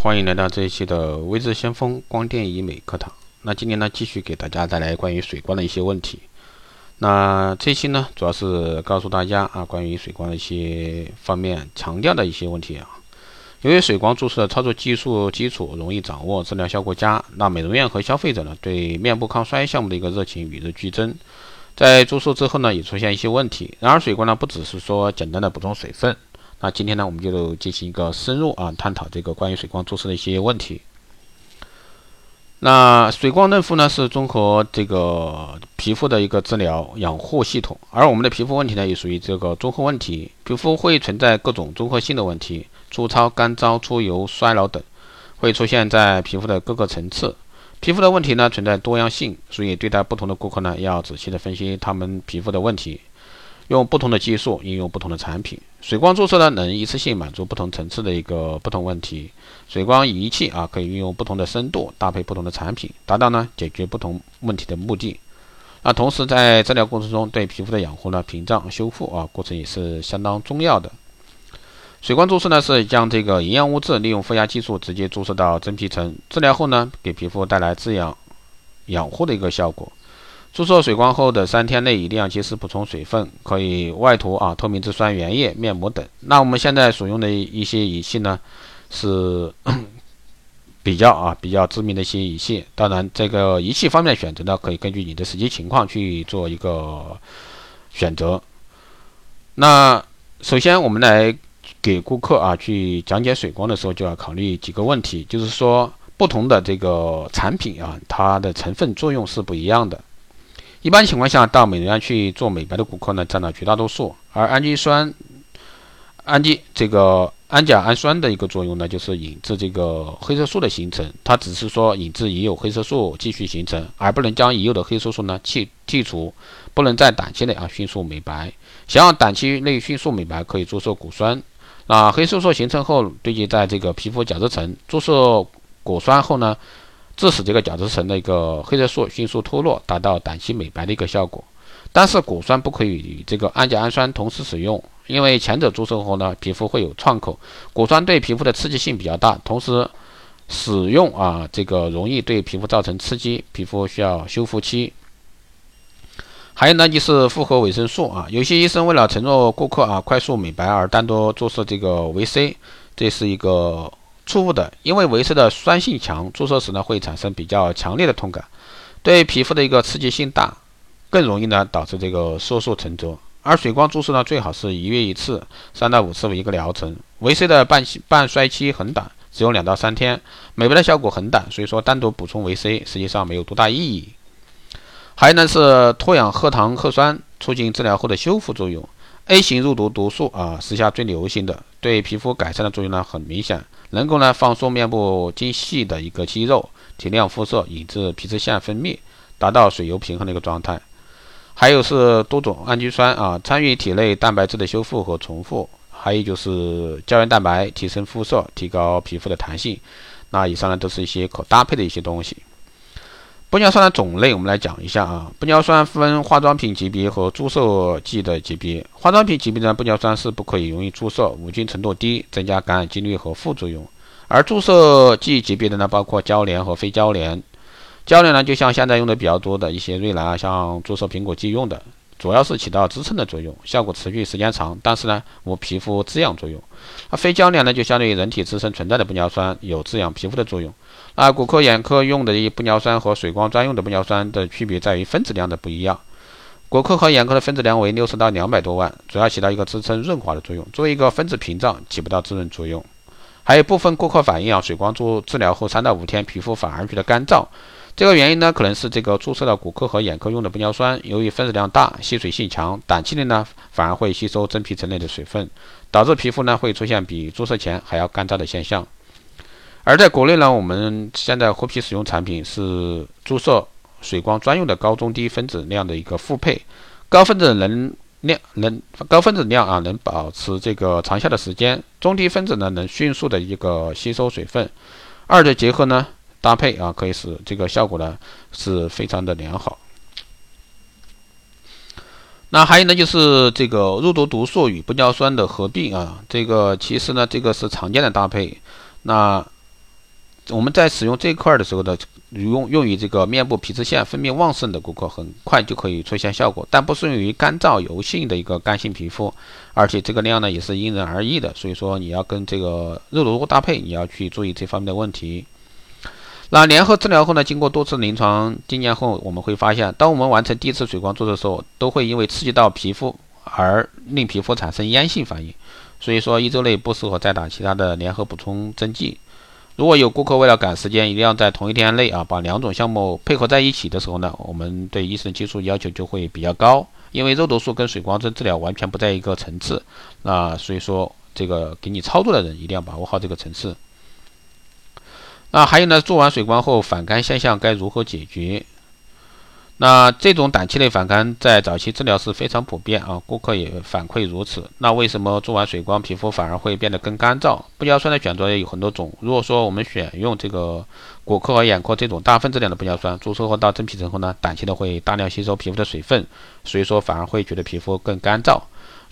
欢迎来到这一期的微智先锋光电医美课堂。那今天呢，继续给大家带来关于水光的一些问题。那这期呢，主要是告诉大家啊，关于水光的一些方面强调的一些问题啊。由于水光注射操作技术基础容易掌握，治疗效果佳，那美容院和消费者呢，对面部抗衰项目的一个热情与日俱增。在注射之后呢，也出现一些问题。然而，水光呢，不只是说简单的补充水分。那今天呢，我们就进行一个深入啊探讨这个关于水光注射的一些问题。那水光嫩肤呢，是综合这个皮肤的一个治疗养护系统，而我们的皮肤问题呢，也属于这个综合问题。皮肤会存在各种综合性的问题，粗糙、干燥、出油、衰老等，会出现在皮肤的各个层次。皮肤的问题呢，存在多样性，所以对待不同的顾客呢，要仔细的分析他们皮肤的问题。用不同的技术应用不同的产品，水光注射呢能一次性满足不同层次的一个不同问题。水光仪器啊可以运用不同的深度搭配不同的产品，达到呢解决不同问题的目的。那同时在治疗过程中对皮肤的养护呢屏障修复啊过程也是相当重要的。水光注射呢是将这个营养物质利用负压技术直接注射到真皮层，治疗后呢给皮肤带来滋养养护的一个效果。注射水光后的三天内一定要及时补充水分，可以外涂啊透明质酸原液、面膜等。那我们现在所用的一些仪器呢，是 比较啊比较知名的一些仪器。当然，这个仪器方面选择呢，可以根据你的实际情况去做一个选择。那首先我们来给顾客啊去讲解水光的时候，就要考虑几个问题，就是说不同的这个产品啊，它的成分作用是不一样的。一般情况下，到美容院去做美白的顾客呢，占了绝大多数。而氨基酸、氨基这个氨甲氨酸的一个作用呢，就是引致这个黑色素的形成。它只是说引致已有黑色素继续形成，而不能将已有的黑色素呢去剔除，不能在短期内啊迅速美白。想要短期内迅速美白，可以注射果酸。那黑色素形成后堆积在这个皮肤角质层，注射果酸后呢？致使这个角质层的一个黑色素迅速脱落，达到短期美白的一个效果。但是果酸不可以与这个氨甲氨酸同时使用，因为前者注射后呢，皮肤会有创口，果酸对皮肤的刺激性比较大，同时使用啊这个容易对皮肤造成刺激，皮肤需要修复期。还有呢就是复合维生素啊，有些医生为了承诺顾客啊快速美白而单独注射这个维 C，这是一个。错误的，因为维 C 的酸性强，注射时呢会产生比较强烈的痛感，对皮肤的一个刺激性大，更容易呢导致这个色素沉着。而水光注射呢最好是一月一次，三到五次为一个疗程。维 C 的半期半衰期很短，只有两到三天，美白的效果很短，所以说单独补充维 C 实际上没有多大意义。还有呢是脱氧核糖核酸，促进治疗后的修复作用。A 型肉毒毒素啊，时下最流行的，对皮肤改善的作用呢很明显。能够呢放松面部精细的一个肌肉，提亮肤色，引致皮脂腺分泌，达到水油平衡的一个状态。还有是多种氨基酸啊，参与体内蛋白质的修复和重复。还有就是胶原蛋白，提升肤色，提高皮肤的弹性。那以上呢都是一些可搭配的一些东西。玻尿酸的种类，我们来讲一下啊。玻尿酸分化妆品级别和注射剂的级别。化妆品级别的玻尿酸是不可以容易注射，无菌程度低，增加感染几率和副作用。而注射剂级别的呢，包括交联和非交联。交联呢，就像现在用的比较多的一些瑞兰啊，像注射苹果肌用的，主要是起到支撑的作用，效果持续时间长，但是呢，无皮肤滋养作用。那非交联呢，就相对于人体自身存在的玻尿酸，有滋养皮肤的作用。啊，骨科、眼科用的一玻尿酸和水光专用的玻尿酸的区别在于分子量的不一样。骨科和眼科的分子量为六十到两百多万，主要起到一个支撑润滑的作用，作为一个分子屏障，起不到滋润作用。还有部分顾客反映啊，水光注治疗后三到五天皮肤反而觉得干燥，这个原因呢，可能是这个注射了骨科和眼科用的玻尿酸，由于分子量大、吸水性强，短期内呢反而会吸收真皮层内的水分，导致皮肤呢会出现比注射前还要干燥的现象。而在国内呢，我们现在获批使用产品是注射水光专用的高中低分子量的一个复配，高分子能量能高分子量啊，能保持这个长效的时间，中低分子呢能迅速的一个吸收水分，二者结合呢搭配啊，可以使这个效果呢是非常的良好。那还有呢就是这个肉毒毒素与玻尿酸的合并啊，这个其实呢这个是常见的搭配，那。我们在使用这一块的时候呢，用用于这个面部皮脂腺分泌旺盛的顾客，很快就可以出现效果，但不适用于干燥油性的一个干性皮肤，而且这个量呢也是因人而异的，所以说你要跟这个肉毒搭配，你要去注意这方面的问题。那联合治疗后呢，经过多次临床经验后，我们会发现，当我们完成第一次水光注射的时候，都会因为刺激到皮肤而令皮肤产生炎性反应，所以说一周内不适合再打其他的联合补充针剂。如果有顾客为了赶时间，一定要在同一天内啊把两种项目配合在一起的时候呢，我们对医生技术要求就会比较高，因为肉毒素跟水光针治疗完全不在一个层次，那所以说这个给你操作的人一定要把握好这个层次。那还有呢，做完水光后反干现象该如何解决？那这种胆气类反干在早期治疗是非常普遍啊，顾客也反馈如此。那为什么做完水光皮肤反而会变得更干燥？玻尿酸的选择也有很多种。如果说我们选用这个果壳和眼科这种大分子量的玻尿酸，注射后到真皮层后呢，胆气呢会大量吸收皮肤的水分，所以说反而会觉得皮肤更干燥。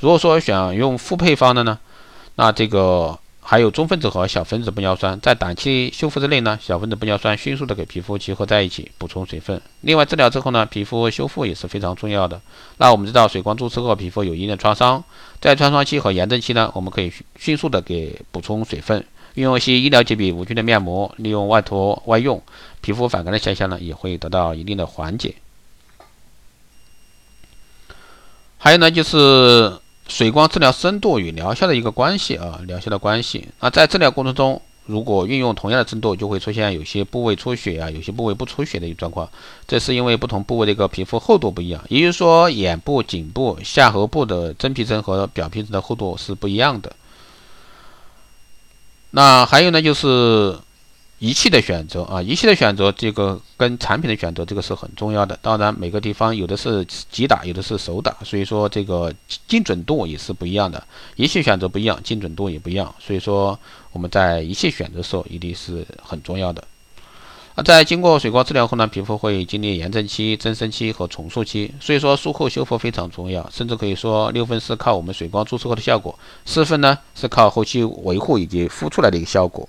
如果说选用副配方的呢，那这个。还有中分子和小分子玻尿酸，在短期修复之内呢，小分子玻尿酸迅速的给皮肤结合在一起，补充水分。另外，治疗之后呢，皮肤修复也是非常重要的。那我们知道，水光注射后皮肤有一定的创伤，在创伤期和炎症期呢，我们可以迅速的给补充水分，运用一些医疗级别无菌的面膜，利用外涂外用，皮肤反干的现象呢，也会得到一定的缓解。还有呢，就是。水光治疗深度与疗效的一个关系啊，疗效的关系。那在治疗过程中，如果运用同样的深度，就会出现有些部位出血啊，有些部位不出血的一个状况。这是因为不同部位的一个皮肤厚度不一样，也就是说，眼部、颈部、下颌部的真皮层和表皮层的厚度是不一样的。那还有呢，就是。仪器的选择啊，仪器的选择，这个跟产品的选择，这个是很重要的。当然，每个地方有的是击打，有的是手打，所以说这个精准度也是不一样的。仪器选择不一样，精准度也不一样。所以说我们在仪器选择时候，一定是很重要的。那在经过水光治疗后呢，皮肤会经历炎症期、增生期和重塑期，所以说术后修复非常重要，甚至可以说六分是靠我们水光注射后的效果，四分呢是靠后期维护以及敷出来的一个效果。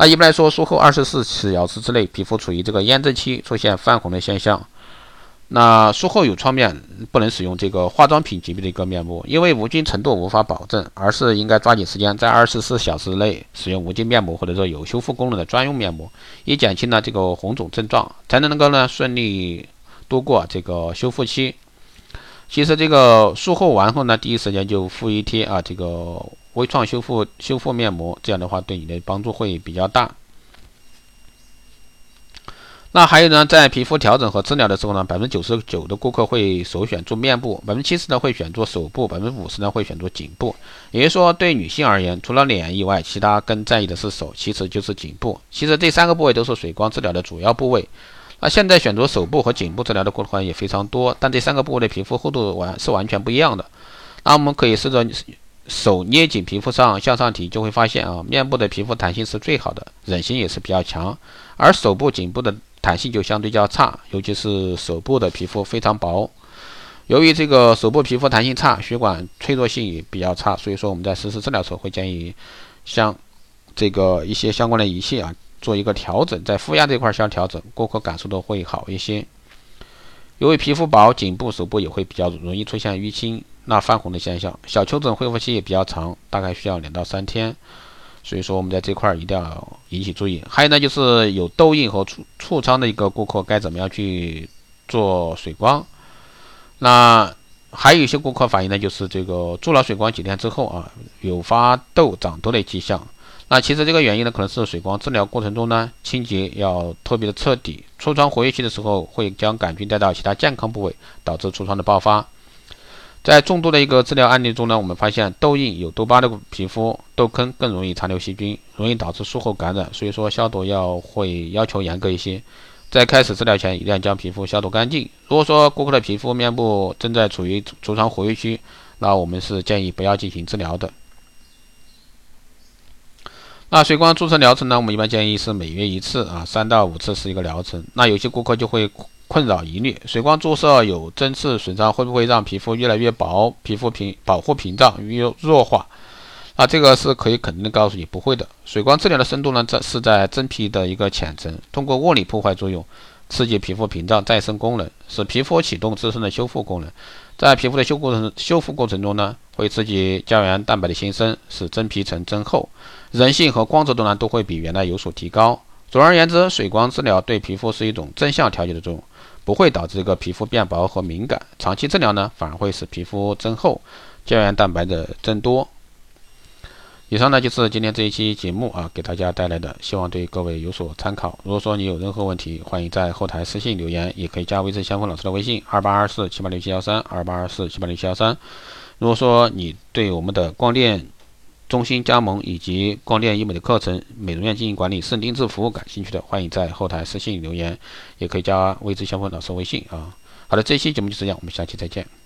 那一般来说，术后二十四小时之内，皮肤处于这个炎症期，出现泛红的现象。那术后有创面，不能使用这个化妆品级别的一个面膜，因为无菌程度无法保证，而是应该抓紧时间，在二十四小时内使用无菌面膜，或者说有修复功能的专用面膜，以减轻呢这个红肿症状，才能能够呢顺利度过这个修复期。其实这个术后完后呢，第一时间就敷一贴啊这个。微创修复修复面膜，这样的话对你的帮助会比较大。那还有呢，在皮肤调整和治疗的时候呢，百分之九十九的顾客会首选做面部，百分之七十呢会选做手部，百分之五十呢会选做颈部。也就是说，对女性而言，除了脸以外，其他更在意的是手，其次就是颈部。其实这三个部位都是水光治疗的主要部位。那现在选择手部和颈部治疗的顾客也非常多，但这三个部位的皮肤厚度完是完全不一样的。那我们可以试着。手捏紧皮肤上向上提，就会发现啊，面部的皮肤弹性是最好的，韧性也是比较强，而手部、颈部的弹性就相对较差，尤其是手部的皮肤非常薄。由于这个手部皮肤弹性差，血管脆弱性也比较差，所以说我们在实施治疗时候会建议像这个一些相关的仪器啊做一个调整，在负压这块相调整，顾客感受都会好一些。由于皮肤薄，颈部、手部也会比较容易出现淤青。那泛红的现象，小丘疹恢复期也比较长，大概需要两到三天，所以说我们在这块儿一定要引起注意。还有呢，就是有痘印和痤痤疮的一个顾客该怎么样去做水光？那还有一些顾客反映呢，就是这个做了水光几天之后啊，有发痘长痘的迹象。那其实这个原因呢，可能是水光治疗过程中呢，清洁要特别的彻底。痤疮活跃期的时候，会将杆菌带到其他健康部位，导致痤疮的爆发。在众多的一个治疗案例中呢，我们发现痘印有痘疤的皮肤，痘坑更容易残留细菌，容易导致术后感染。所以说消毒要会要求严格一些。在开始治疗前，一定要将皮肤消毒干净。如果说顾客的皮肤面部正在处于痤疮活跃期，那我们是建议不要进行治疗的。那水光注射疗程呢，我们一般建议是每月一次啊，三到五次是一个疗程。那有些顾客就会。困扰疑虑：水光注射有针刺损伤，会不会让皮肤越来越薄？皮肤屏保护屏障越弱化？啊，这个是可以肯定的告诉你不会的。水光治疗的深度呢，在是在真皮的一个浅层，通过物理破坏作用，刺激皮肤屏障再生功能，使皮肤启动自身的修复功能。在皮肤的修过程修复过程中呢，会刺激胶原蛋白的新生，使真皮层增厚，韧性和光泽度呢都会比原来有所提高。总而言之，水光治疗对皮肤是一种正向调节的作用，不会导致这个皮肤变薄和敏感。长期治疗呢，反而会使皮肤增厚，胶原蛋白的增多。以上呢就是今天这一期节目啊，给大家带来的，希望对各位有所参考。如果说你有任何问题，欢迎在后台私信留言，也可以加微之相锋老师的微信二八二四七八六七幺三二八二四七八六七幺三。如果说你对我们的光电中心加盟以及光电医美的课程、美容院经营管理、私人定制服务感兴趣的，欢迎在后台私信留言，也可以加未知相锋老师微信啊。好的，这期节目就是这样，我们下期再见。